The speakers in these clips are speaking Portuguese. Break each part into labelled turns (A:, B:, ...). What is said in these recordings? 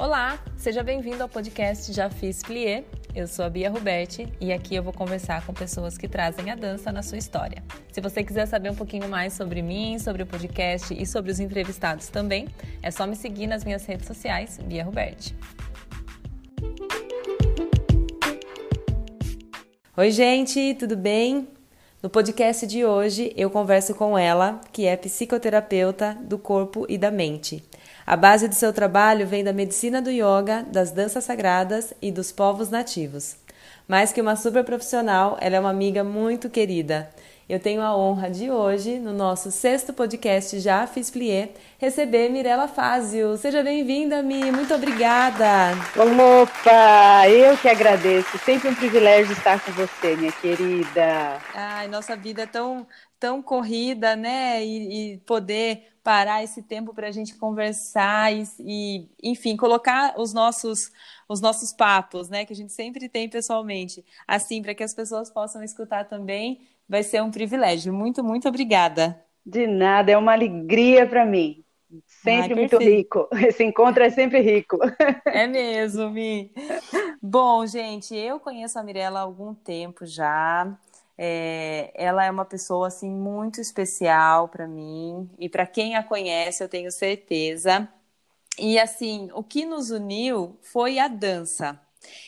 A: Olá, seja bem-vindo ao podcast Já Fiz Plié. Eu sou a Bia Ruberti e aqui eu vou conversar com pessoas que trazem a dança na sua história. Se você quiser saber um pouquinho mais sobre mim, sobre o podcast e sobre os entrevistados também, é só me seguir nas minhas redes sociais, Bia Ruberti. Oi, gente, tudo bem? No podcast de hoje eu converso com ela, que é psicoterapeuta do corpo e da mente. A base do seu trabalho vem da medicina do yoga, das danças sagradas e dos povos nativos. Mais que uma super profissional, ela é uma amiga muito querida. Eu tenho a honra de hoje, no nosso sexto podcast Já Fiz Plié, receber Mirella Fázio. Seja bem-vinda, Mi. Muito obrigada.
B: Opa, eu que agradeço. Sempre um privilégio estar com você, minha querida.
A: Ai, nossa vida é tão, tão corrida, né? E, e poder parar esse tempo para a gente conversar e, e, enfim, colocar os nossos os nossos papos, né, que a gente sempre tem pessoalmente, assim, para que as pessoas possam escutar também, vai ser um privilégio. Muito, muito obrigada.
B: De nada, é uma alegria para mim. Sempre muito rico. Esse encontro é sempre rico.
A: É mesmo, Mi. Bom, gente, eu conheço a Mirella há algum tempo já. É, ela é uma pessoa assim muito especial para mim e para quem a conhece, eu tenho certeza. E assim, o que nos uniu foi a dança.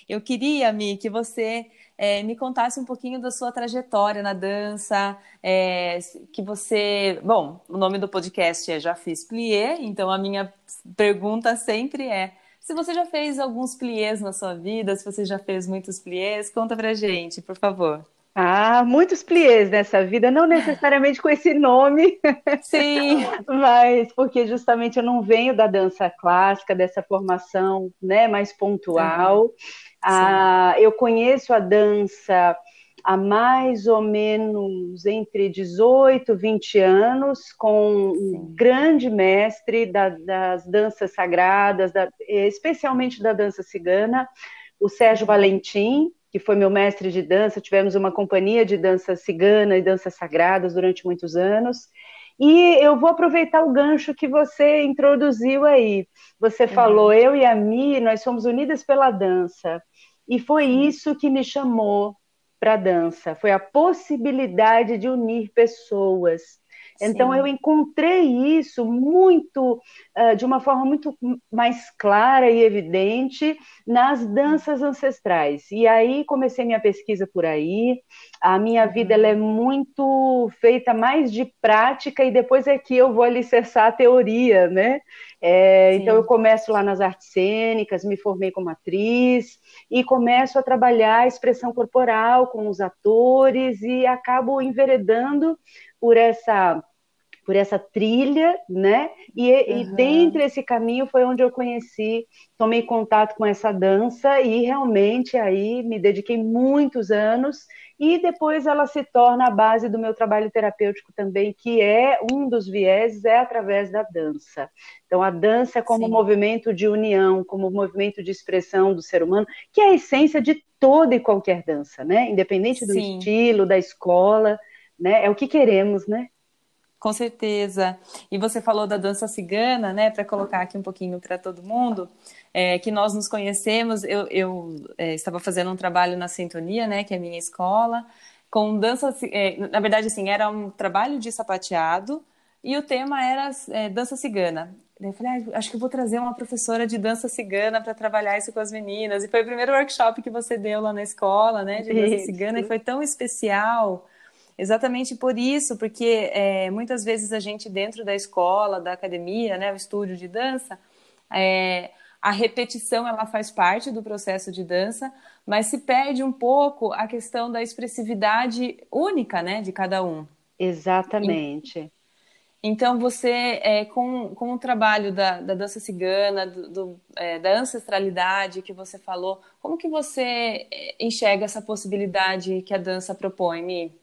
A: Eu queria, Mi, que você é, me contasse um pouquinho da sua trajetória na dança, é, que você. Bom, o nome do podcast é Já Fiz Plié, então a minha pergunta sempre é: se você já fez alguns pliés na sua vida, se você já fez muitos pliés, conta pra gente, por favor.
B: Ah, muitos pliés nessa vida, não necessariamente com esse nome.
A: Sim.
B: Mas porque justamente eu não venho da dança clássica, dessa formação né, mais pontual. Uhum. Ah, eu conheço a dança há mais ou menos entre 18 e 20 anos, com Sim. um grande mestre da, das danças sagradas, da, especialmente da dança cigana, o Sérgio Valentim, que foi meu mestre de dança, tivemos uma companhia de dança cigana e danças sagradas durante muitos anos. E eu vou aproveitar o gancho que você introduziu aí. Você uhum. falou, eu e a Mi, nós somos unidas pela dança. E foi isso que me chamou para a dança, foi a possibilidade de unir pessoas. Então Sim. eu encontrei isso muito uh, de uma forma muito mais clara e evidente nas danças ancestrais. E aí comecei minha pesquisa por aí. A minha uhum. vida ela é muito feita mais de prática e depois é que eu vou alicerçar a teoria, né? É, então eu começo lá nas artes cênicas, me formei como atriz e começo a trabalhar a expressão corporal com os atores e acabo enveredando por essa por essa trilha, né? E, uhum. e dentro desse caminho foi onde eu conheci, tomei contato com essa dança e realmente aí me dediquei muitos anos e depois ela se torna a base do meu trabalho terapêutico também, que é um dos vieses é através da dança. Então a dança é como movimento de união, como movimento de expressão do ser humano, que é a essência de toda e qualquer dança, né? Independente do Sim. estilo, da escola, né? É o que queremos, né?
A: Com certeza. E você falou da dança cigana, né? Para colocar aqui um pouquinho para todo mundo, é, que nós nos conhecemos. Eu, eu é, estava fazendo um trabalho na Sintonia, né? Que é a minha escola, com dança. É, na verdade, assim, era um trabalho de sapateado e o tema era é, dança cigana. Eu falei, ah, acho que vou trazer uma professora de dança cigana para trabalhar isso com as meninas. E foi o primeiro workshop que você deu lá na escola, né? De dança cigana, e foi tão especial Exatamente por isso, porque é, muitas vezes a gente dentro da escola, da academia, né, o estúdio de dança, é, a repetição ela faz parte do processo de dança, mas se perde um pouco a questão da expressividade única, né, de cada um.
B: Exatamente.
A: Então você, é, com, com o trabalho da, da dança cigana, do, do é, da ancestralidade que você falou, como que você é, enxerga essa possibilidade que a dança propõe, Mi?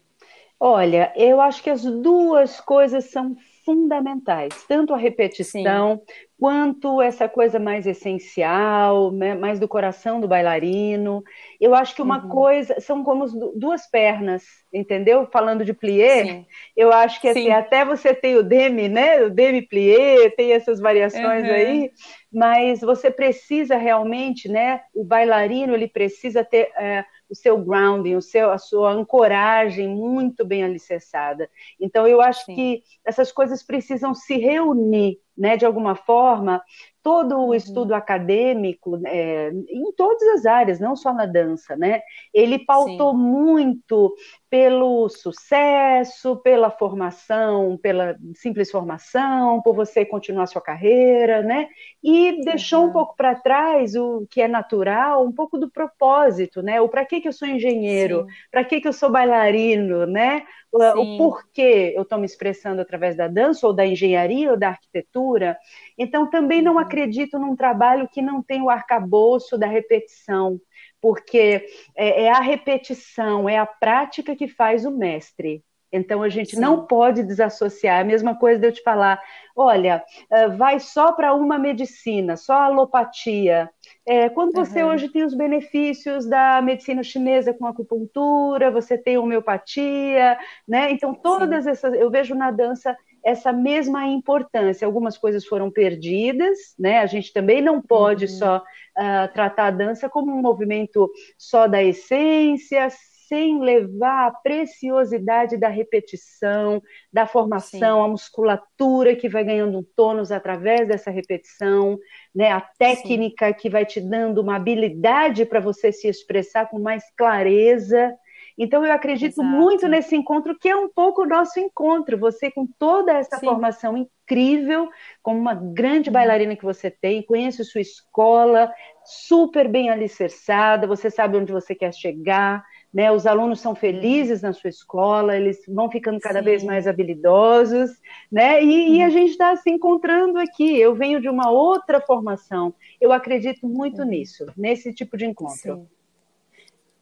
B: Olha, eu acho que as duas coisas são fundamentais, tanto a repetição Sim. quanto essa coisa mais essencial, né, mais do coração do bailarino. Eu acho que uma uhum. coisa são como duas pernas, entendeu? Falando de plié, Sim. eu acho que assim, até você tem o demi, né? O demi plié, tem essas variações uhum. aí, mas você precisa realmente, né? O bailarino ele precisa ter é, o seu grounding, o seu, a sua ancoragem muito bem alicerçada. Então, eu acho Sim. que essas coisas precisam se reunir, né, de alguma forma, todo o uhum. estudo acadêmico, é, em todas as áreas, não só na dança, né? Ele pautou Sim. muito pelo sucesso, pela formação, pela simples formação, por você continuar sua carreira, né? E deixou uhum. um pouco para trás o que é natural, um pouco do propósito, né? O para que que eu sou engenheiro, para que que eu sou bailarino, né? Sim. o porquê eu estou me expressando através da dança, ou da engenharia, ou da arquitetura. Então, também não uhum. acredito num trabalho que não tem o arcabouço da repetição, porque é, é a repetição, é a prática que faz o mestre. Então a gente Sim. não pode desassociar. É a mesma coisa de eu te falar: olha, eh, vai só para uma medicina, só a alopatia. É, quando você uhum. hoje tem os benefícios da medicina chinesa com acupuntura, você tem homeopatia, né? Então todas Sim. essas, eu vejo na dança essa mesma importância. Algumas coisas foram perdidas, né? A gente também não pode uhum. só uh, tratar a dança como um movimento só da essência, sem levar a preciosidade da repetição, da formação, Sim. a musculatura que vai ganhando um tônus através dessa repetição, né? a técnica Sim. que vai te dando uma habilidade para você se expressar com mais clareza. Então, eu acredito Exato. muito nesse encontro, que é um pouco o nosso encontro. Você, com toda essa Sim. formação incrível, como uma grande bailarina que você tem, conhece sua escola, super bem alicerçada, você sabe onde você quer chegar, né? Os alunos são felizes na sua escola, eles vão ficando cada Sim. vez mais habilidosos, né? E, e a gente está se encontrando aqui. Eu venho de uma outra formação. Eu acredito muito nisso, nesse tipo de encontro. Sim.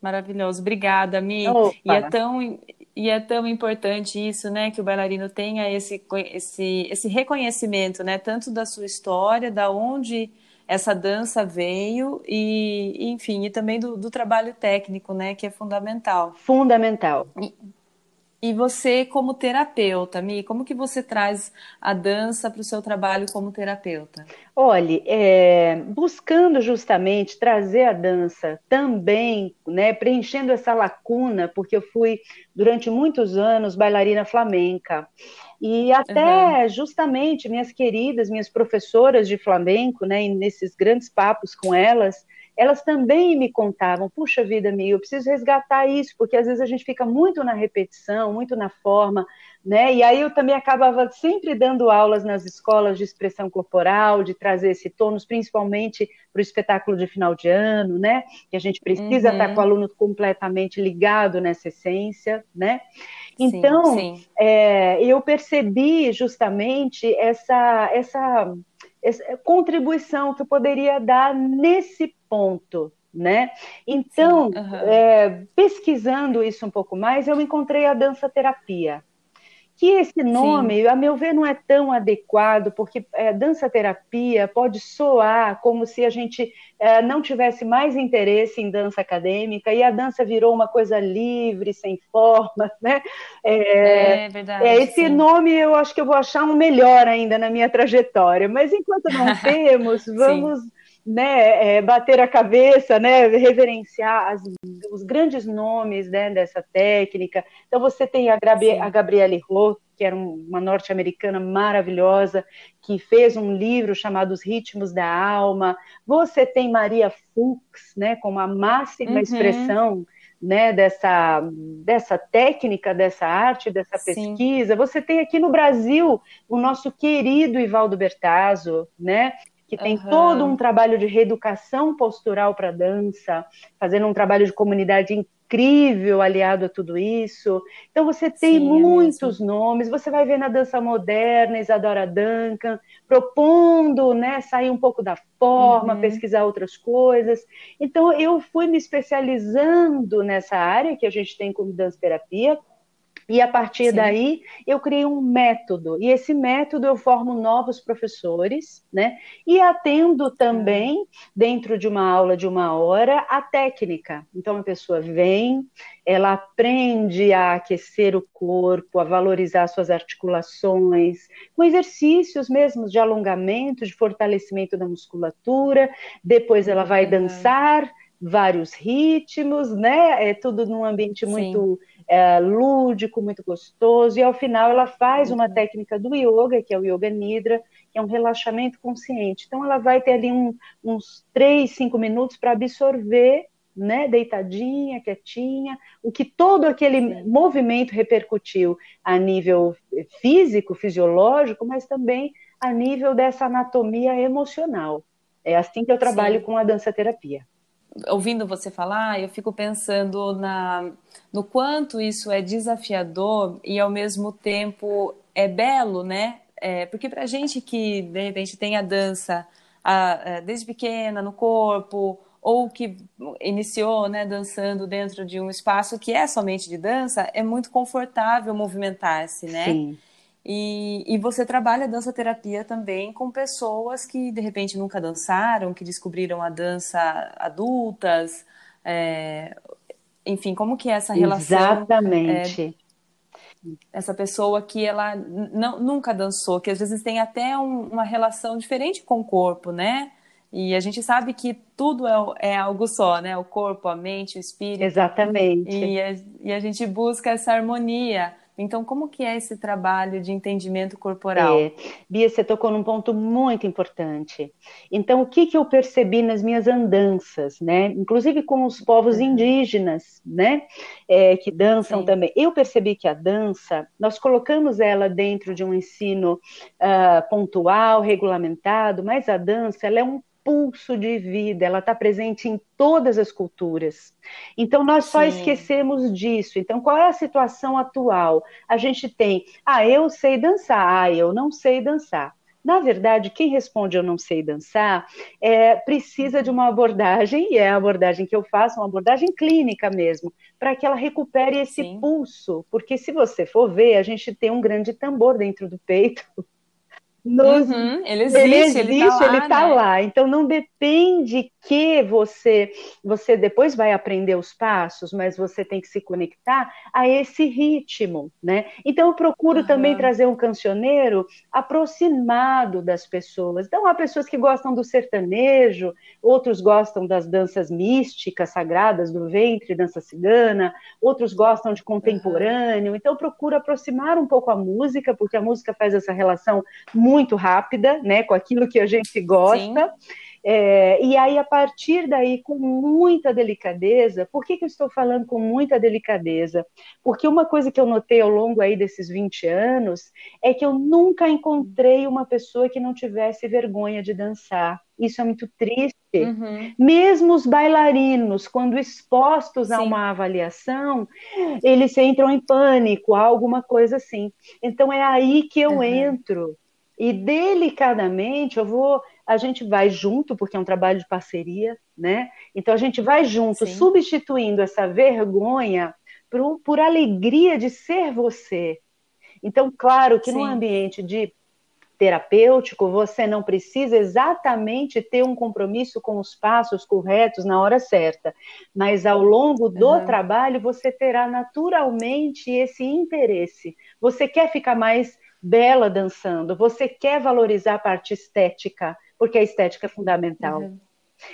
A: Maravilhoso, obrigada, Mi. E é tão e é tão importante isso, né, que o bailarino tenha esse, esse, esse reconhecimento, né, tanto da sua história, da onde essa dança veio e, enfim, e também do, do trabalho técnico, né, que é fundamental.
B: Fundamental.
A: E, e você, como terapeuta, Mi, como que você traz a dança para o seu trabalho como terapeuta?
B: Olhe, é, buscando justamente trazer a dança também, né, preenchendo essa lacuna, porque eu fui durante muitos anos bailarina flamenca. E até uhum. justamente minhas queridas, minhas professoras de flamenco, né, nesses grandes papos com elas, elas também me contavam, puxa vida minha, eu preciso resgatar isso, porque às vezes a gente fica muito na repetição, muito na forma, né? E aí eu também acabava sempre dando aulas nas escolas de expressão corporal, de trazer esse tônus, principalmente para o espetáculo de final de ano, né? Que a gente precisa uhum. estar com o aluno completamente ligado nessa essência, né? Então, sim, sim. É, eu percebi justamente essa, essa essa contribuição que eu poderia dar nesse ponto, né? Então, uhum. é, pesquisando isso um pouco mais, eu encontrei a dança terapia que esse nome, Sim. a meu ver, não é tão adequado, porque é, dança-terapia pode soar como se a gente é, não tivesse mais interesse em dança acadêmica e a dança virou uma coisa livre, sem forma, né?
A: É, é verdade.
B: É, esse sim. nome eu acho que eu vou achar um melhor ainda na minha trajetória, mas enquanto não temos, vamos né, é, bater a cabeça, né, reverenciar as, os grandes nomes né, dessa técnica. Então você tem a, Gabi, a Gabriele Roth, que era uma norte-americana maravilhosa, que fez um livro chamado Os Ritmos da Alma. Você tem Maria Fuchs, né, como a máxima uhum. expressão né, dessa, dessa técnica, dessa arte, dessa Sim. pesquisa. Você tem aqui no Brasil o nosso querido Ivaldo Bertazzo, né, que tem uhum. todo um trabalho de reeducação postural para dança, fazendo um trabalho de comunidade incrível aliado a tudo isso. Então você tem Sim, é muitos é nomes, você vai ver na dança moderna, Isadora Duncan, propondo, né, sair um pouco da forma, uhum. pesquisar outras coisas. Então eu fui me especializando nessa área que a gente tem como dança terapia, E a partir Sim. daí eu criei um método, e esse método eu formo novos professores, né? E atendo também, dentro de uma aula de uma hora, a técnica. Então a pessoa vem, ela aprende a aquecer o corpo, a valorizar suas articulações, com exercícios mesmo de alongamento, de fortalecimento da musculatura. Depois ela vai dançar vários ritmos, né? É tudo num ambiente muito é, lúdico, muito gostoso. E ao final ela faz uma técnica do yoga, que é o Yoga Nidra, que é um relaxamento consciente. Então ela vai ter ali um, uns três, cinco minutos para absorver né, deitadinha, quietinha, o que todo aquele movimento repercutiu a nível físico, fisiológico, mas também a nível dessa anatomia emocional. É assim que eu trabalho Sim. com a dança terapia
A: ouvindo você falar, eu fico pensando na, no quanto isso é desafiador e ao mesmo tempo é belo, né? É, porque para gente que de repente tem a dança a, a, é, desde pequena no corpo ou que iniciou, né, dançando dentro de um espaço que é somente de dança, é muito confortável movimentar-se, né? Sim. E, e você trabalha dança terapia também com pessoas que de repente nunca dançaram, que descobriram a dança adultas, é, enfim, como que é essa relação?
B: Exatamente.
A: É, essa pessoa que ela não, nunca dançou, que às vezes tem até um, uma relação diferente com o corpo, né? E a gente sabe que tudo é, é, algo só, né? O corpo, a mente, o espírito.
B: Exatamente.
A: E a, e a gente busca essa harmonia. Então, como que é esse trabalho de entendimento corporal? É,
B: Bia, você tocou num ponto muito importante. Então, o que, que eu percebi nas minhas andanças, né? Inclusive com os povos uhum. indígenas, né? É, que dançam Sim. também. Eu percebi que a dança, nós colocamos ela dentro de um ensino uh, pontual, regulamentado, mas a dança, ela é um pulso de vida, ela está presente em todas as culturas. Então, nós só Sim. esquecemos disso. Então, qual é a situação atual? A gente tem, ah, eu sei dançar, ah, eu não sei dançar. Na verdade, quem responde eu não sei dançar é, precisa de uma abordagem, e é a abordagem que eu faço, uma abordagem clínica mesmo, para que ela recupere esse Sim. pulso. Porque se você for ver, a gente tem um grande tambor dentro do peito
A: nos... Uhum, ele existe, ele, existe, ele tá, lá,
B: ele tá né? lá. Então não depende que você você depois vai aprender os passos, mas você tem que se conectar a esse ritmo, né? Então eu procuro uhum. também trazer um cancioneiro aproximado das pessoas. Então há pessoas que gostam do sertanejo, outros gostam das danças místicas, sagradas do ventre, dança cigana, outros gostam de contemporâneo. Então eu procuro aproximar um pouco a música, porque a música faz essa relação muito muito rápida, né, com aquilo que a gente gosta. É, e aí, a partir daí, com muita delicadeza, por que, que eu estou falando com muita delicadeza? Porque uma coisa que eu notei ao longo aí desses 20 anos é que eu nunca encontrei uma pessoa que não tivesse vergonha de dançar. Isso é muito triste. Uhum. Mesmo os bailarinos, quando expostos Sim. a uma avaliação, eles entram em pânico, alguma coisa assim. Então é aí que eu uhum. entro e delicadamente eu vou, a gente vai junto, porque é um trabalho de parceria, né? Então a gente vai junto, Sim. substituindo essa vergonha por, por alegria de ser você. Então, claro que Sim. no ambiente de terapêutico, você não precisa exatamente ter um compromisso com os passos corretos na hora certa, mas ao longo do uhum. trabalho você terá naturalmente esse interesse. Você quer ficar mais bela dançando, você quer valorizar a parte estética, porque a estética é fundamental. Uhum.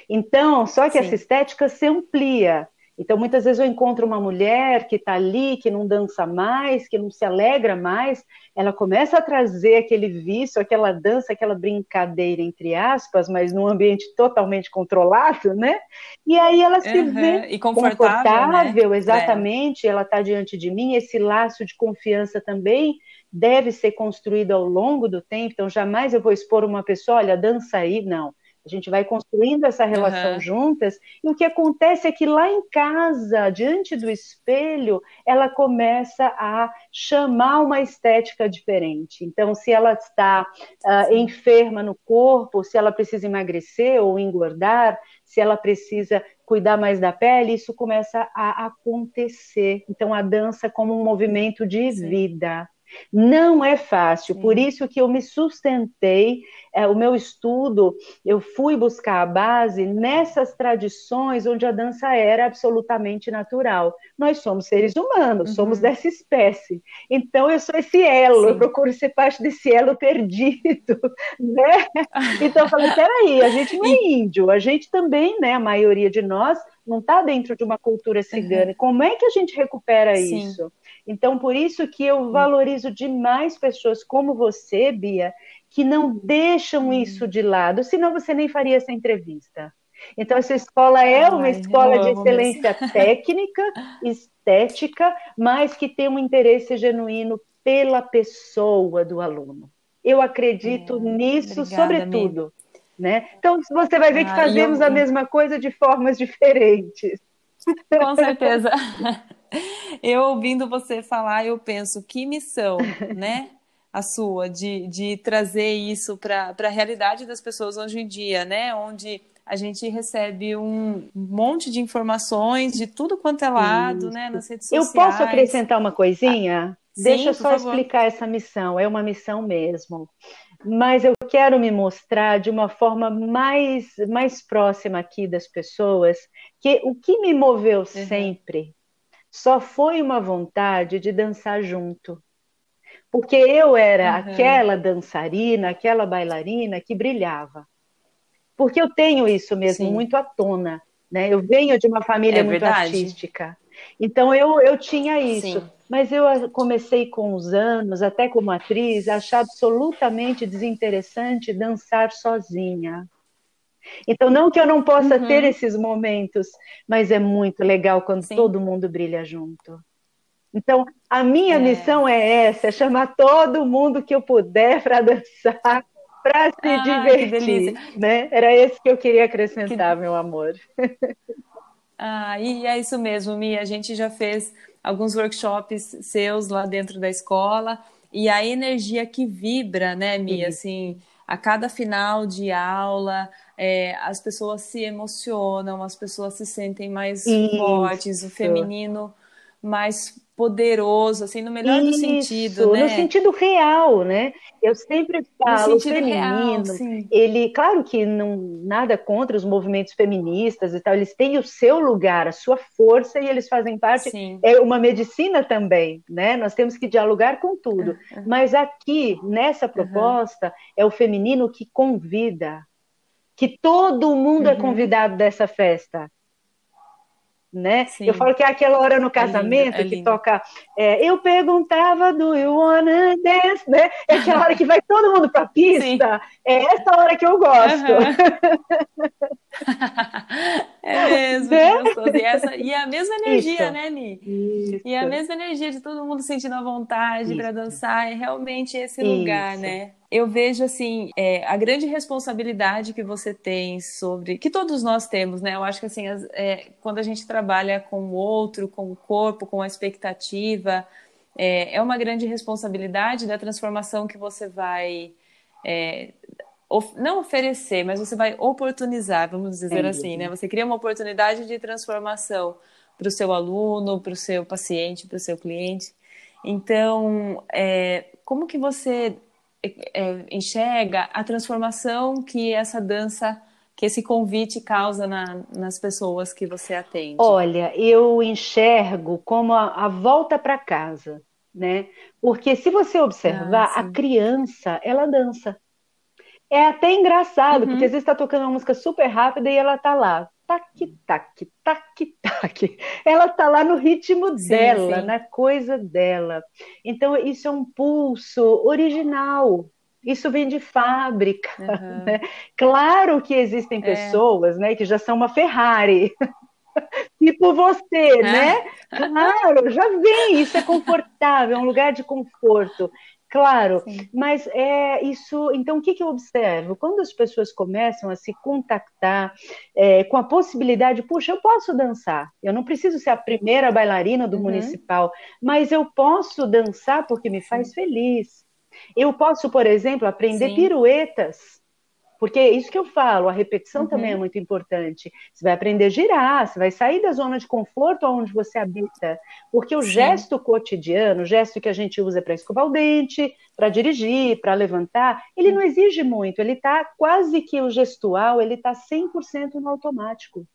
B: Então, só que Sim. essa estética se amplia. Então, muitas vezes eu encontro uma mulher que está ali, que não dança mais, que não se alegra mais, ela começa a trazer aquele vício, aquela dança, aquela brincadeira, entre aspas, mas num ambiente totalmente controlado, né? E aí ela se uhum. vê
A: e confortável, confortável
B: né? exatamente, é. ela está diante de mim, esse laço de confiança também deve ser construído ao longo do tempo, então jamais eu vou expor uma pessoa, olha, dança aí, não. A gente vai construindo essa relação uhum. juntas, e o que acontece é que lá em casa, diante do espelho, ela começa a chamar uma estética diferente. Então, se ela está uh, enferma no corpo, se ela precisa emagrecer ou engordar, se ela precisa cuidar mais da pele, isso começa a acontecer. Então, a dança como um movimento de Sim. vida. Não é fácil, por isso que eu me sustentei, é, o meu estudo, eu fui buscar a base nessas tradições onde a dança era absolutamente natural. Nós somos seres humanos, uhum. somos dessa espécie. Então eu sou esse elo, Sim. eu procuro ser parte desse elo perdido, né? Então eu falei, peraí, a gente não é índio, a gente também, né, a maioria de nós, não está dentro de uma cultura cigana. Uhum. Como é que a gente recupera Sim. isso? Então, por isso que eu valorizo demais pessoas como você, Bia, que não deixam isso de lado, senão você nem faria essa entrevista. Então, essa escola é uma Ai, escola de excelência técnica, estética, mas que tem um interesse genuíno pela pessoa do aluno. Eu acredito é, nisso, obrigada, sobretudo. Né? Então, você vai ver que ah, fazemos eu... a mesma coisa de formas diferentes.
A: Com certeza. Eu ouvindo você falar, eu penso, que missão, né? A sua, de, de trazer isso para a realidade das pessoas hoje em dia, né? Onde a gente recebe um monte de informações de tudo quanto é lado, isso. né? Nas redes sociais.
B: Eu posso acrescentar uma coisinha? Ah, Deixa eu só favor. explicar essa missão. É uma missão mesmo mas eu quero me mostrar de uma forma mais, mais próxima aqui das pessoas, que o que me moveu uhum. sempre só foi uma vontade de dançar junto. Porque eu era uhum. aquela dançarina, aquela bailarina que brilhava. Porque eu tenho isso mesmo Sim. muito à tona. Né? Eu venho de uma família é muito verdade. artística. Então eu, eu tinha isso. Sim. Mas eu comecei com os anos, até como atriz, a achar absolutamente desinteressante dançar sozinha. Então, não que eu não possa uhum. ter esses momentos, mas é muito legal quando Sim. todo mundo brilha junto. Então, a minha é. missão é essa: é chamar todo mundo que eu puder para dançar, para se ah, divertir. Né? Era esse que eu queria acrescentar, que... meu amor.
A: Ah, e é isso mesmo, Mia. A gente já fez alguns workshops seus lá dentro da escola e a energia que vibra, né, Mia? Assim, a cada final de aula, é, as pessoas se emocionam, as pessoas se sentem mais Isso. fortes, o feminino mais poderoso, assim, no melhor Isso, do sentido, né?
B: No sentido real, né? Eu sempre falo, o feminino, real, ele, claro que não nada contra os movimentos feministas e tal, eles têm o seu lugar, a sua força e eles fazem parte sim. é uma medicina também, né? Nós temos que dialogar com tudo. Uhum. Mas aqui nessa proposta uhum. é o feminino que convida, que todo mundo é uhum. é convidado dessa festa né? Sim. Eu falo que é aquela hora no casamento é lindo, é que toca. É, eu perguntava do you wanna dance, né? É aquela hora que vai todo mundo para pista. Sim. É essa hora que eu gosto. Uhum.
A: é mesmo, né? E, essa, e a mesma energia, Isso. né, Ni? Isso. E a mesma energia de todo mundo sentindo a vontade para dançar. É realmente esse lugar, né? Eu vejo assim é, a grande responsabilidade que você tem sobre que todos nós temos, né? Eu acho que assim as, é, quando a gente trabalha com o outro, com o corpo, com a expectativa, é, é uma grande responsabilidade da transformação que você vai é, of, não oferecer, mas você vai oportunizar, vamos dizer assim, né? Você cria uma oportunidade de transformação para o seu aluno, para o seu paciente, para o seu cliente. Então, é, como que você é, enxerga a transformação que essa dança, que esse convite causa na, nas pessoas que você atende?
B: Olha, eu enxergo como a, a volta para casa, né? Porque se você observar, ah, a criança, ela dança. É até engraçado, uhum. porque às vezes está tocando uma música super rápida e ela tá lá, tac, tac, tac, tac. Ela tá lá no ritmo sim, dela, sim. na coisa dela. Então, isso é um pulso original. Isso vem de fábrica. Uhum. Né? Claro que existem é. pessoas né, que já são uma Ferrari. tipo você, é. né? Claro, já vem, isso é confortável, é um lugar de conforto. Claro, Sim. mas é isso. Então, o que, que eu observo? Quando as pessoas começam a se contactar é, com a possibilidade, puxa, eu posso dançar, eu não preciso ser a primeira bailarina do uhum. municipal, mas eu posso dançar porque me faz Sim. feliz. Eu posso, por exemplo, aprender Sim. piruetas porque é isso que eu falo, a repetição uhum. também é muito importante. Você vai aprender a girar, você vai sair da zona de conforto onde você habita. Porque o Sim. gesto cotidiano, o gesto que a gente usa para escovar o dente, para dirigir, para levantar, ele não exige muito, ele está quase que o gestual, ele está 100% no automático.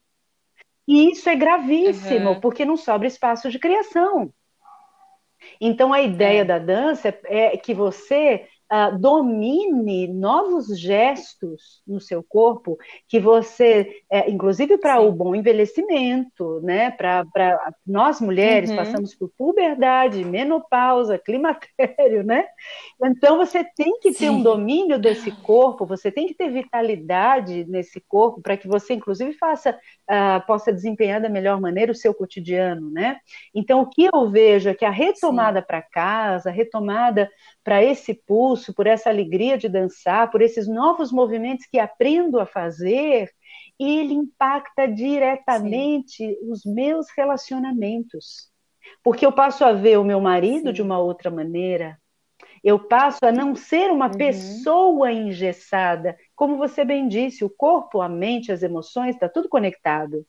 B: E isso é gravíssimo, uhum. porque não sobra espaço de criação. Então, a ideia é. da dança é que você uh, domine novos gestos no seu corpo que você, é, inclusive para o bom envelhecimento, né? Para nós mulheres uhum. passamos por puberdade, menopausa, climatério, né? Então você tem que ter Sim. um domínio desse corpo, você tem que ter vitalidade nesse corpo para que você, inclusive, faça uh, possa desempenhar da melhor maneira o seu cotidiano, né? Então o que eu vejo é que a retomada para casa, a retomada para esse pulso, por essa alegria de dançar, por esses novos movimentos que aprendo a fazer, ele impacta diretamente Sim. os meus relacionamentos. Porque eu passo a ver o meu marido Sim. de uma outra maneira, eu passo a não ser uma uhum. pessoa engessada. Como você bem disse, o corpo, a mente, as emoções, está tudo conectado.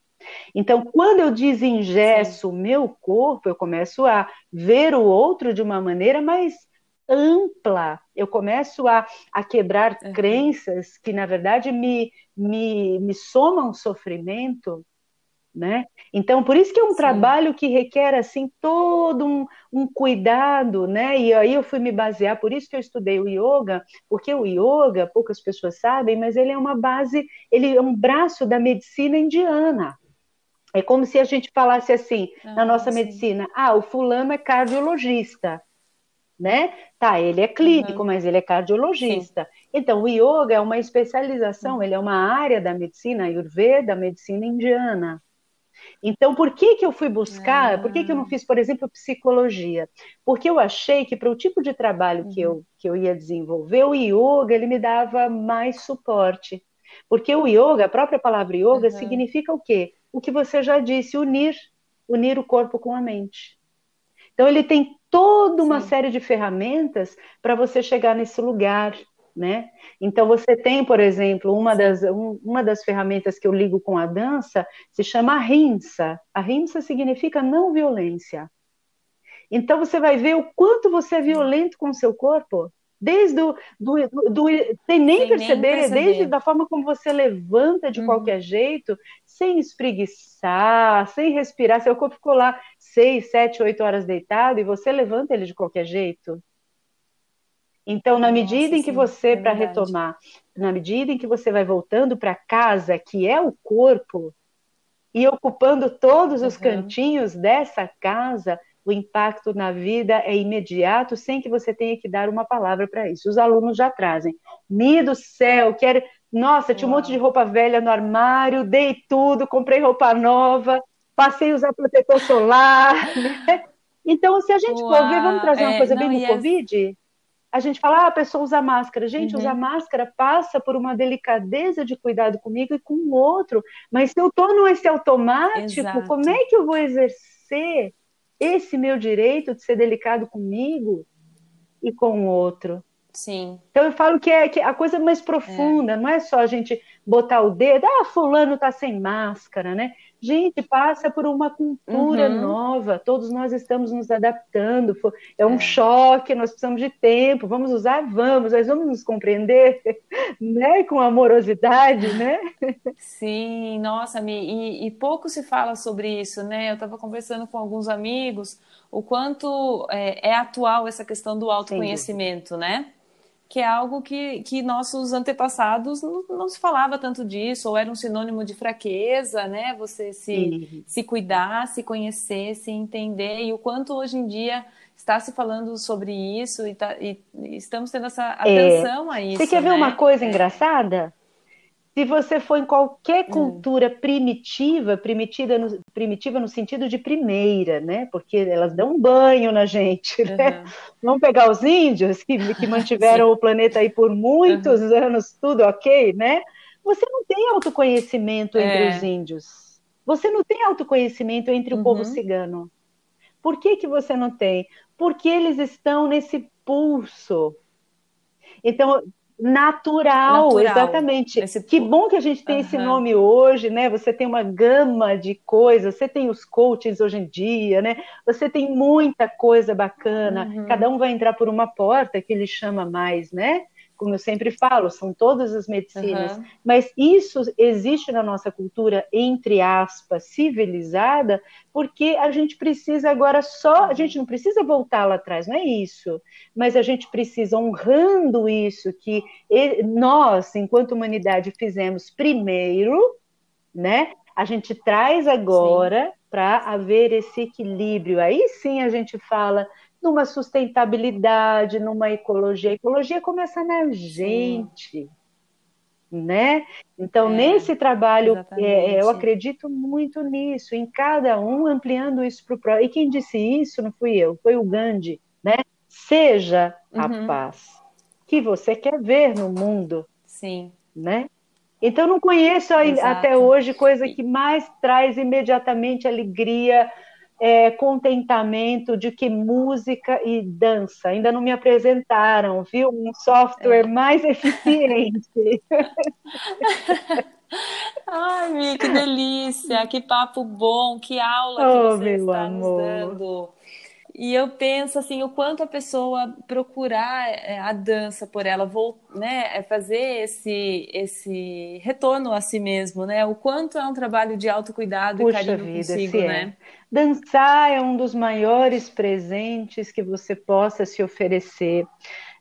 B: Então, quando eu desengesso o meu corpo, eu começo a ver o outro de uma maneira mais ampla. Eu começo a, a quebrar uhum. crenças que, na verdade, me, me, me somam sofrimento. Né? Então, por isso que é um Sim. trabalho que requer assim todo um, um, cuidado, né? E aí eu fui me basear, por isso que eu estudei o yoga, porque o yoga, poucas pessoas sabem, mas ele é uma base, ele é um braço da medicina indiana. É como se a gente falasse assim, ah, na nossa sim. medicina, ah, o fulano é cardiologista né? Tá, ele é clínico, uhum. mas ele é cardiologista. Sim. Então, o yoga é uma especialização, uhum. ele é uma área da medicina ayurveda, da medicina indiana. Então, por que, que eu fui buscar? Uhum. Por que, que eu não ah. fiz, por exemplo, psicologia? Porque eu achei que para o tipo de trabalho que, eu, uhum. que eu ia desenvolver, o yoga ele me dava mais suporte. Porque o yoga, a própria palavra yoga, uhum. significa o quê? O que você já disse, unir, unir o corpo com a mente. Então, ele tem toda uma Sim. série de ferramentas para você chegar nesse lugar, né? Então você tem, por exemplo, uma das, um, uma das ferramentas que eu ligo com a dança se chama rinsa. A rinsa significa não violência. Então você vai ver o quanto você é violento com o seu corpo, desde o do, do, do sem nem sem perceber, nem perceber, desde da forma como você levanta de uhum. qualquer jeito, sem espreguiçar, sem respirar, seu corpo ficou lá seis, sete, oito horas deitado e você levanta ele de qualquer jeito. Então, na medida Nossa, em que sim, você, é para retomar, na medida em que você vai voltando para casa, que é o corpo, e ocupando todos os uhum. cantinhos dessa casa, o impacto na vida é imediato, sem que você tenha que dar uma palavra para isso. Os alunos já trazem. Mi do céu, quero. Nossa, tinha um monte de roupa velha no armário, dei tudo, comprei roupa nova, passei a usar protetor solar. Né? Então, se a gente Uau, for ver, vamos trazer uma é, coisa bem do Covid? A gente fala, ah, a pessoa usa máscara. Gente, uhum. usar máscara passa por uma delicadeza de cuidado comigo e com o outro. Mas se eu estou nesse automático, Exato. como é que eu vou exercer esse meu direito de ser delicado comigo e com o outro?
A: Sim.
B: Então eu falo que é, que é a coisa mais profunda, é. não é só a gente botar o dedo, ah, fulano tá sem máscara, né? Gente, passa por uma cultura uhum. nova, todos nós estamos nos adaptando, é um é. choque, nós precisamos de tempo, vamos usar, vamos, nós vamos nos compreender, né, com amorosidade, né?
A: Sim, nossa, e, e pouco se fala sobre isso, né? Eu estava conversando com alguns amigos, o quanto é, é atual essa questão do autoconhecimento, Sim. né? Que é algo que, que nossos antepassados não, não, se falava tanto disso, ou era um sinônimo de fraqueza, né? Você se, se cuidar, se conhecer, se entender, e o quanto hoje em dia está se falando sobre isso e, tá, e, estamos tendo essa é. atenção é. a isso.
B: Você quer
A: né?
B: ver uma coisa engraçada? Se você for em qualquer hum. cultura primitiva, primitiva no, primitiva no sentido de primeira, né? Porque elas dão um banho na gente, né? Uhum. Vamos pegar os índios que, que mantiveram o planeta aí por muitos uhum. anos, tudo ok, né? Você não tem autoconhecimento entre é. os índios. Você não tem autoconhecimento entre o povo uhum. cigano. Por que, que você não tem? Porque eles estão nesse pulso. Então, natural, natural. exatamente. Esse... Que bom que a gente tem uhum. esse nome hoje, né? Você tem uma gama de coisas, você tem os coachings hoje em dia, né? Você tem muita coisa bacana. Uhum. Cada um vai entrar por uma porta que ele chama mais, né? Como eu sempre falo, são todas as medicinas, uhum. mas isso existe na nossa cultura, entre aspas, civilizada, porque a gente precisa agora só, a gente não precisa voltar lá atrás, não é isso, mas a gente precisa, honrando isso que nós, enquanto humanidade, fizemos primeiro, né? A gente traz agora para haver esse equilíbrio. Aí sim a gente fala numa sustentabilidade, numa ecologia. A ecologia começa na gente. Sim. Né? Então, é, nesse trabalho, é, eu acredito muito nisso, em cada um ampliando isso para o próximo. E quem disse isso não fui eu, foi o Gandhi, né? Seja a uhum. paz que você quer ver no mundo.
A: Sim.
B: Né? Então, não conheço Exato. até hoje coisa que mais traz imediatamente alegria, é, contentamento de que música e dança. Ainda não me apresentaram, viu? Um software é. mais eficiente.
A: Ai, Mi, que delícia, que papo bom, que aula oh, que você está amor. nos dando. E eu penso assim, o quanto a pessoa procurar é, a dança por ela, vou, né, é fazer esse esse retorno a si mesmo, né? O quanto é um trabalho de autocuidado Puxa e carinho vida, consigo, é. né?
B: Dançar é um dos maiores presentes que você possa se oferecer.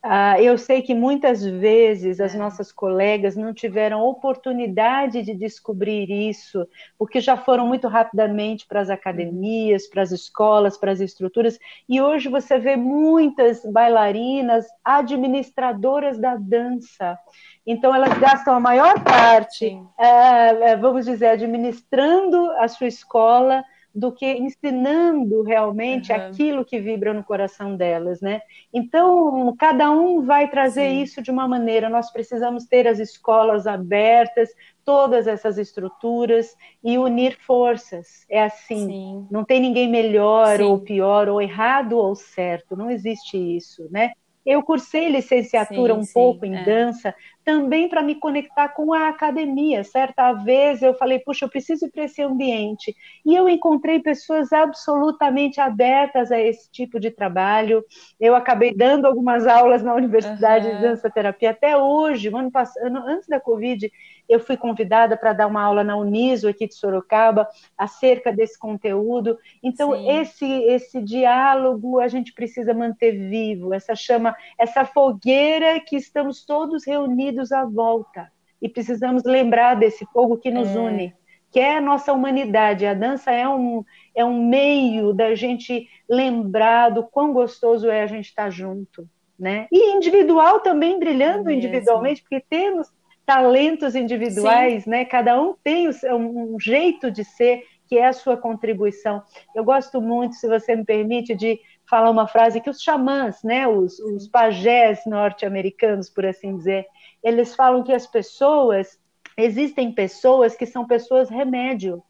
B: Uh, eu sei que muitas vezes as é. nossas colegas não tiveram oportunidade de descobrir isso, porque já foram muito rapidamente para as academias, para as escolas, para as estruturas, e hoje você vê muitas bailarinas administradoras da dança. Então, elas gastam a maior parte, uh, vamos dizer, administrando a sua escola do que ensinando realmente uhum. aquilo que vibra no coração delas, né? Então, cada um vai trazer Sim. isso de uma maneira. Nós precisamos ter as escolas abertas, todas essas estruturas e unir forças. É assim. Sim. Não tem ninguém melhor Sim. ou pior, ou errado ou certo. Não existe isso, né? Eu cursei licenciatura sim, um sim, pouco em é. dança, também para me conectar com a academia. Certa vez eu falei, puxa, eu preciso ir para esse ambiente. E eu encontrei pessoas absolutamente abertas a esse tipo de trabalho. Eu acabei dando algumas aulas na Universidade uhum. de Dança Terapia até hoje, ano passado, antes da Covid, eu fui convidada para dar uma aula na Uniso aqui de Sorocaba acerca desse conteúdo. Então Sim. esse esse diálogo a gente precisa manter vivo, essa chama, essa fogueira que estamos todos reunidos à volta e precisamos lembrar desse fogo que nos é. une, que é a nossa humanidade. A dança é um é um meio da gente lembrar do quão gostoso é a gente estar junto. Né? E individual também, brilhando é individualmente, porque temos talentos individuais, Sim. né? Cada um tem um jeito de ser que é a sua contribuição. Eu gosto muito, se você me permite, de falar uma frase que os xamãs, né, os, os pajés norte-americanos, por assim dizer, eles falam que as pessoas, existem pessoas que são pessoas remédio.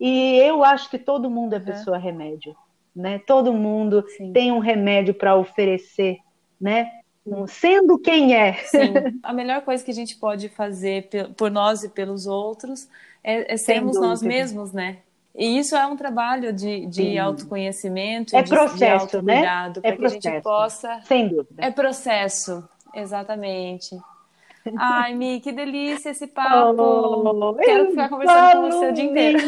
B: E eu acho que todo mundo é pessoa remédio, né? Todo mundo Sim. tem um remédio para oferecer, né? Sendo quem é.
A: Sim. A melhor coisa que a gente pode fazer por nós e pelos outros é, é sermos nós mesmos, né? E isso é um trabalho de, de autoconhecimento,
B: é
A: de,
B: processo,
A: de né? É para que a gente possa.
B: Sem dúvida.
A: É processo, exatamente. Ai, Mi, que delícia esse papo. Oh, Quero ficar conversando com você o dia inteiro.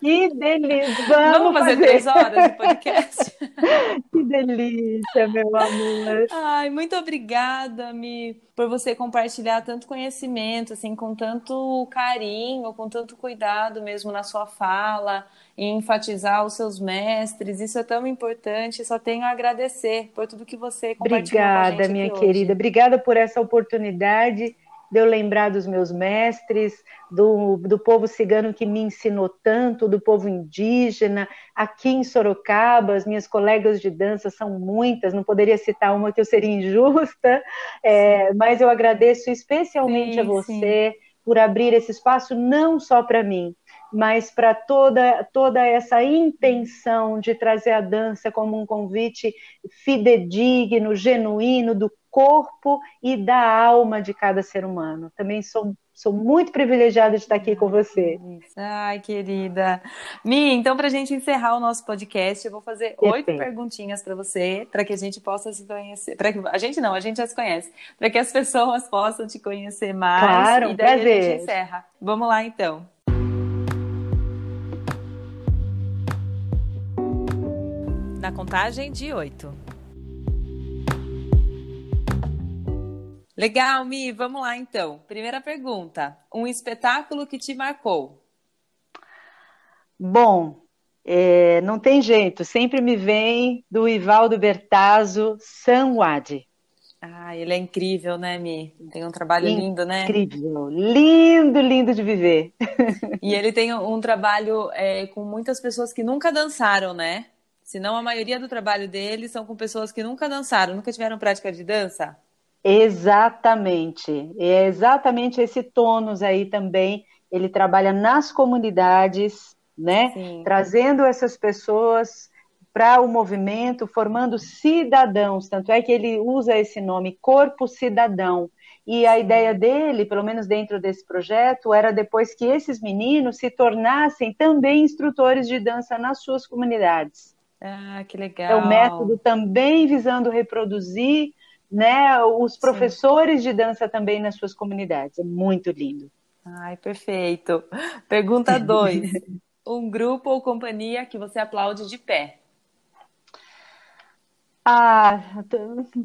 B: Que delícia. Vamos,
A: Vamos fazer, fazer três horas de podcast?
B: que delícia, meu amor.
A: Ai, muito obrigada, Mi, por você compartilhar tanto conhecimento, assim, com tanto carinho, com tanto cuidado mesmo na sua fala, e enfatizar os seus mestres. Isso é tão importante. Só tenho a agradecer por tudo que você compartilhou
B: Obrigada, minha querida. Obrigada por essa oportunidade de eu lembrar dos meus mestres, do, do povo cigano que me ensinou tanto, do povo indígena. Aqui em Sorocaba, as minhas colegas de dança são muitas, não poderia citar uma que eu seria injusta, é, mas eu agradeço especialmente sim, a você sim. por abrir esse espaço, não só para mim, mas para toda, toda essa intenção de trazer a dança como um convite fidedigno, genuíno do corpo e da alma de cada ser humano. Também sou, sou muito privilegiada de estar aqui com você.
A: Ai, querida. Mi, então, para a gente encerrar o nosso podcast, eu vou fazer oito perguntinhas para você, para que a gente possa se conhecer. Para que a gente não, a gente já se conhece, para que as pessoas possam te conhecer mais.
B: Claro,
A: e
B: daí prazer.
A: a gente encerra. Vamos lá, então. Na contagem de oito. Legal, Mi, vamos lá então. Primeira pergunta: um espetáculo que te marcou?
B: Bom, é, não tem jeito, sempre me vem do Ivaldo Bertazzo, Sanwadi.
A: Ah, ele é incrível, né, Mi? Tem um trabalho incrível, lindo, né?
B: Incrível, lindo, lindo de viver.
A: E ele tem um trabalho é, com muitas pessoas que nunca dançaram, né? Senão a maioria do trabalho dele são com pessoas que nunca dançaram, nunca tiveram prática de dança.
B: Exatamente. É exatamente esse tônus aí também. Ele trabalha nas comunidades, né? Sim. Trazendo essas pessoas para o movimento, formando cidadãos. Tanto é que ele usa esse nome, Corpo Cidadão. E a ideia dele, pelo menos dentro desse projeto, era depois que esses meninos se tornassem também instrutores de dança nas suas comunidades.
A: Ah, que legal.
B: É o método também visando reproduzir né, os professores Sim. de dança também nas suas comunidades. É muito lindo.
A: Ai, perfeito. Pergunta 2. um grupo ou companhia que você aplaude de pé?
B: Ah,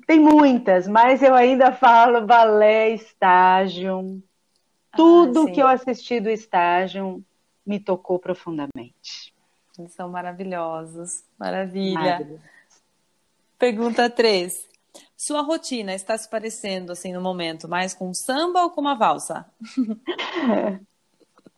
B: tem muitas, mas eu ainda falo balé, estágio. Tudo ah, que eu assisti do estágio me tocou profundamente.
A: Eles são maravilhosos. Maravilha. Pergunta 3. Sua rotina está se parecendo, assim, no momento, mais com samba ou com uma valsa?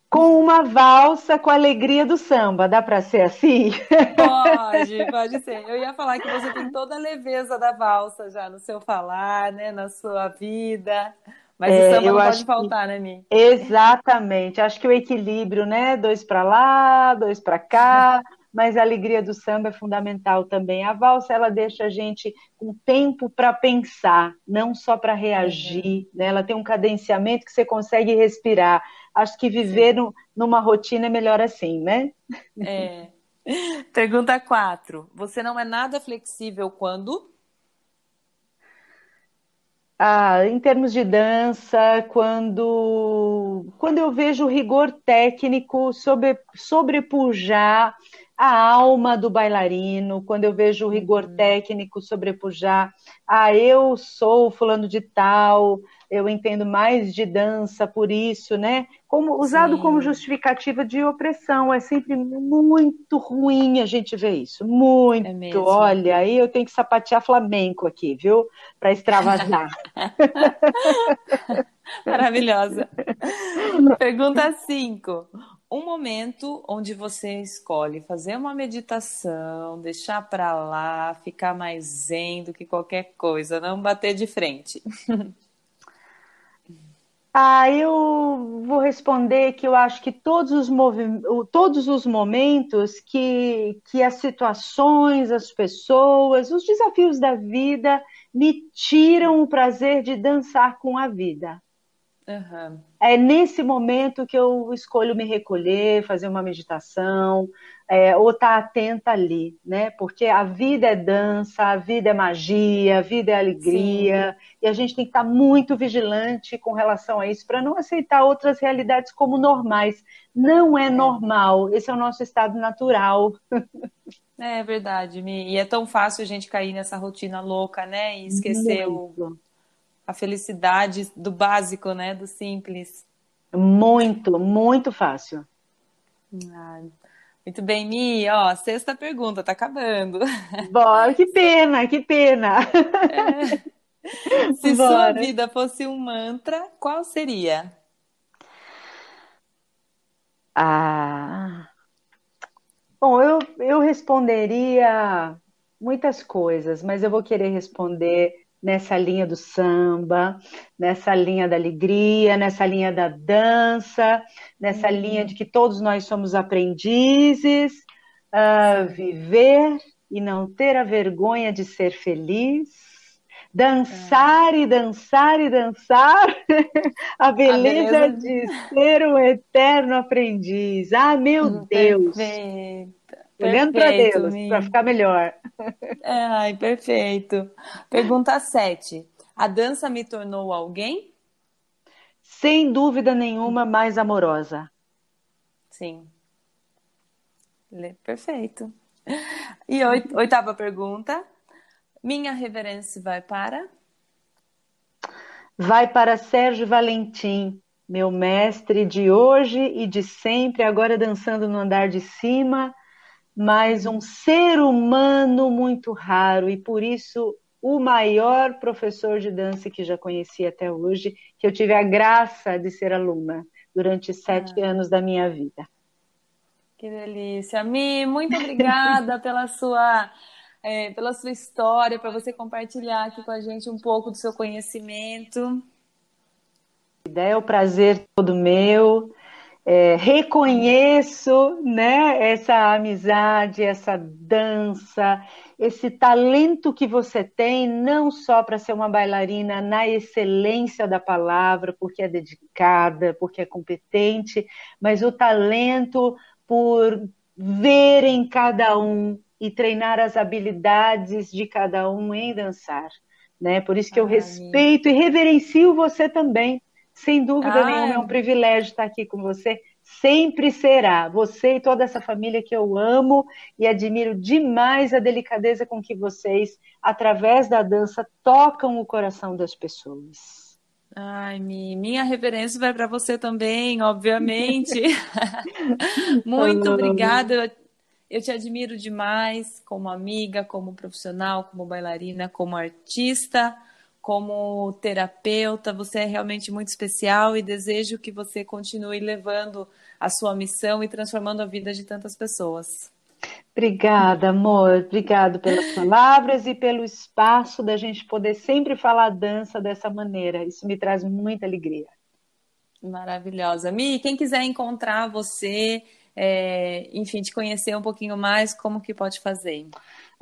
B: com uma valsa com a alegria do samba, dá para ser assim?
A: Pode, pode ser. Eu ia falar que você tem toda a leveza da valsa já no seu falar, né, na sua vida. Mas é, o samba não pode faltar, que... né, Mi?
B: Exatamente. Acho que o equilíbrio, né? Dois para lá, dois para cá mas a alegria do samba é fundamental também. A valsa ela deixa a gente com tempo para pensar, não só para reagir. Uhum. Né? Ela tem um cadenciamento que você consegue respirar. Acho que viver no, numa rotina é melhor assim, né?
A: É. Pergunta 4. Você não é nada flexível quando?
B: Ah, em termos de dança, quando, quando eu vejo o rigor técnico sobre, sobrepujar a alma do bailarino, quando eu vejo o rigor uhum. técnico sobrepujar, ah, eu sou fulano de tal, eu entendo mais de dança por isso, né? Como usado Sim. como justificativa de opressão, é sempre muito ruim a gente ver isso, muito. É Olha, aí eu tenho que sapatear flamenco aqui, viu? Para extravasar.
A: Maravilhosa. Pergunta 5 um momento onde você escolhe fazer uma meditação, deixar para lá, ficar mais zen do que qualquer coisa, não bater de frente.
B: Ah, eu vou responder que eu acho que todos os, todos os momentos que, que as situações, as pessoas, os desafios da vida me tiram o prazer de dançar com a vida. Uhum. É nesse momento que eu escolho me recolher, fazer uma meditação, é, ou estar tá atenta ali, né? Porque a vida é dança, a vida é magia, a vida é alegria, Sim. e a gente tem que estar tá muito vigilante com relação a isso para não aceitar outras realidades como normais. Não é, é normal, esse é o nosso estado natural.
A: É verdade, Mi. E é tão fácil a gente cair nessa rotina louca, né? E esquecer muito. o a felicidade do básico, né? Do simples.
B: Muito, muito fácil.
A: Ah, muito bem, Mi. Ó, sexta pergunta, tá acabando.
B: Bom, que pena, que pena. É.
A: Se Bora. sua vida fosse um mantra, qual seria?
B: Ah. Bom, eu, eu responderia muitas coisas, mas eu vou querer responder nessa linha do samba, nessa linha da alegria, nessa linha da dança, nessa uhum. linha de que todos nós somos aprendizes, uh, viver e não ter a vergonha de ser feliz, dançar é. e dançar e dançar, a beleza, a beleza, de ser um eterno aprendiz. Ah, meu hum, Deus!
A: Perfeito.
B: Olhando para Deus, para ficar melhor.
A: Ai, perfeito. Pergunta 7. A dança me tornou alguém?
B: Sem dúvida nenhuma, mais amorosa.
A: Sim. Perfeito. E oitava pergunta. Minha reverência vai para?
B: Vai para Sérgio Valentim, meu mestre de hoje e de sempre, agora dançando no andar de cima mas um ser humano muito raro e por isso o maior professor de dança que já conheci até hoje, que eu tive a graça de ser aluna durante sete ah. anos da minha vida.
A: Que delícia, Mi, muito obrigada pela sua é, pela sua história, para você compartilhar aqui com a gente um pouco do seu conhecimento.
B: É o prazer todo meu é, reconheço né, essa amizade, essa dança, esse talento que você tem, não só para ser uma bailarina na excelência da palavra, porque é dedicada, porque é competente, mas o talento por ver em cada um e treinar as habilidades de cada um em dançar. Né? Por isso que eu Ai. respeito e reverencio você também sem dúvida Ai. nenhuma, é um privilégio estar aqui com você. Sempre será. Você e toda essa família que eu amo e admiro demais a delicadeza com que vocês, através da dança, tocam o coração das pessoas.
A: Ai, minha reverência vai para você também, obviamente. Muito obrigada. Eu te admiro demais como amiga, como profissional, como bailarina, como artista como terapeuta, você é realmente muito especial e desejo que você continue levando a sua missão e transformando a vida de tantas pessoas.
B: Obrigada, amor. Obrigado pelas palavras e pelo espaço da gente poder sempre falar dança dessa maneira. Isso me traz muita alegria.
A: Maravilhosa. Mi, quem quiser encontrar você, é, enfim, te conhecer um pouquinho mais, como que pode fazer?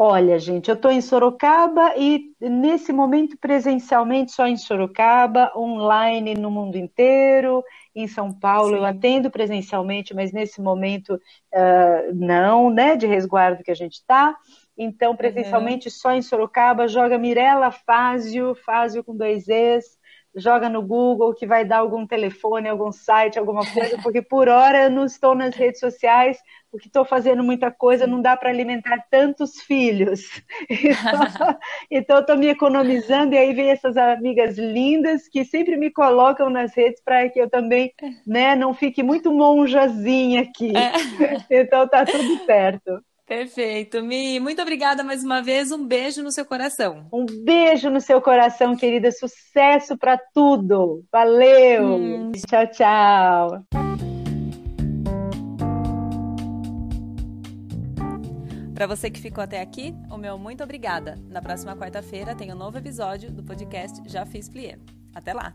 B: Olha, gente, eu estou em Sorocaba e nesse momento presencialmente só em Sorocaba, online no mundo inteiro, em São Paulo Sim. eu atendo presencialmente, mas nesse momento uh, não, né, de resguardo que a gente está. Então, presencialmente uhum. só em Sorocaba, joga Mirella Fázio, Fázio com dois Es, joga no Google que vai dar algum telefone, algum site, alguma coisa, porque por hora eu não estou nas redes sociais, porque estou fazendo muita coisa, não dá para alimentar tantos filhos. Então, estou me economizando, e aí vem essas amigas lindas que sempre me colocam nas redes para que eu também né, não fique muito monjazinha aqui. É. Então tá tudo certo.
A: Perfeito. Mi, muito obrigada mais uma vez. Um beijo no seu coração.
B: Um beijo no seu coração, querida. Sucesso para tudo. Valeu. Hum. Tchau, tchau.
A: Para você que ficou até aqui, o meu muito obrigada. Na próxima quarta-feira tem um novo episódio do podcast Já Fiz Plié. Até lá!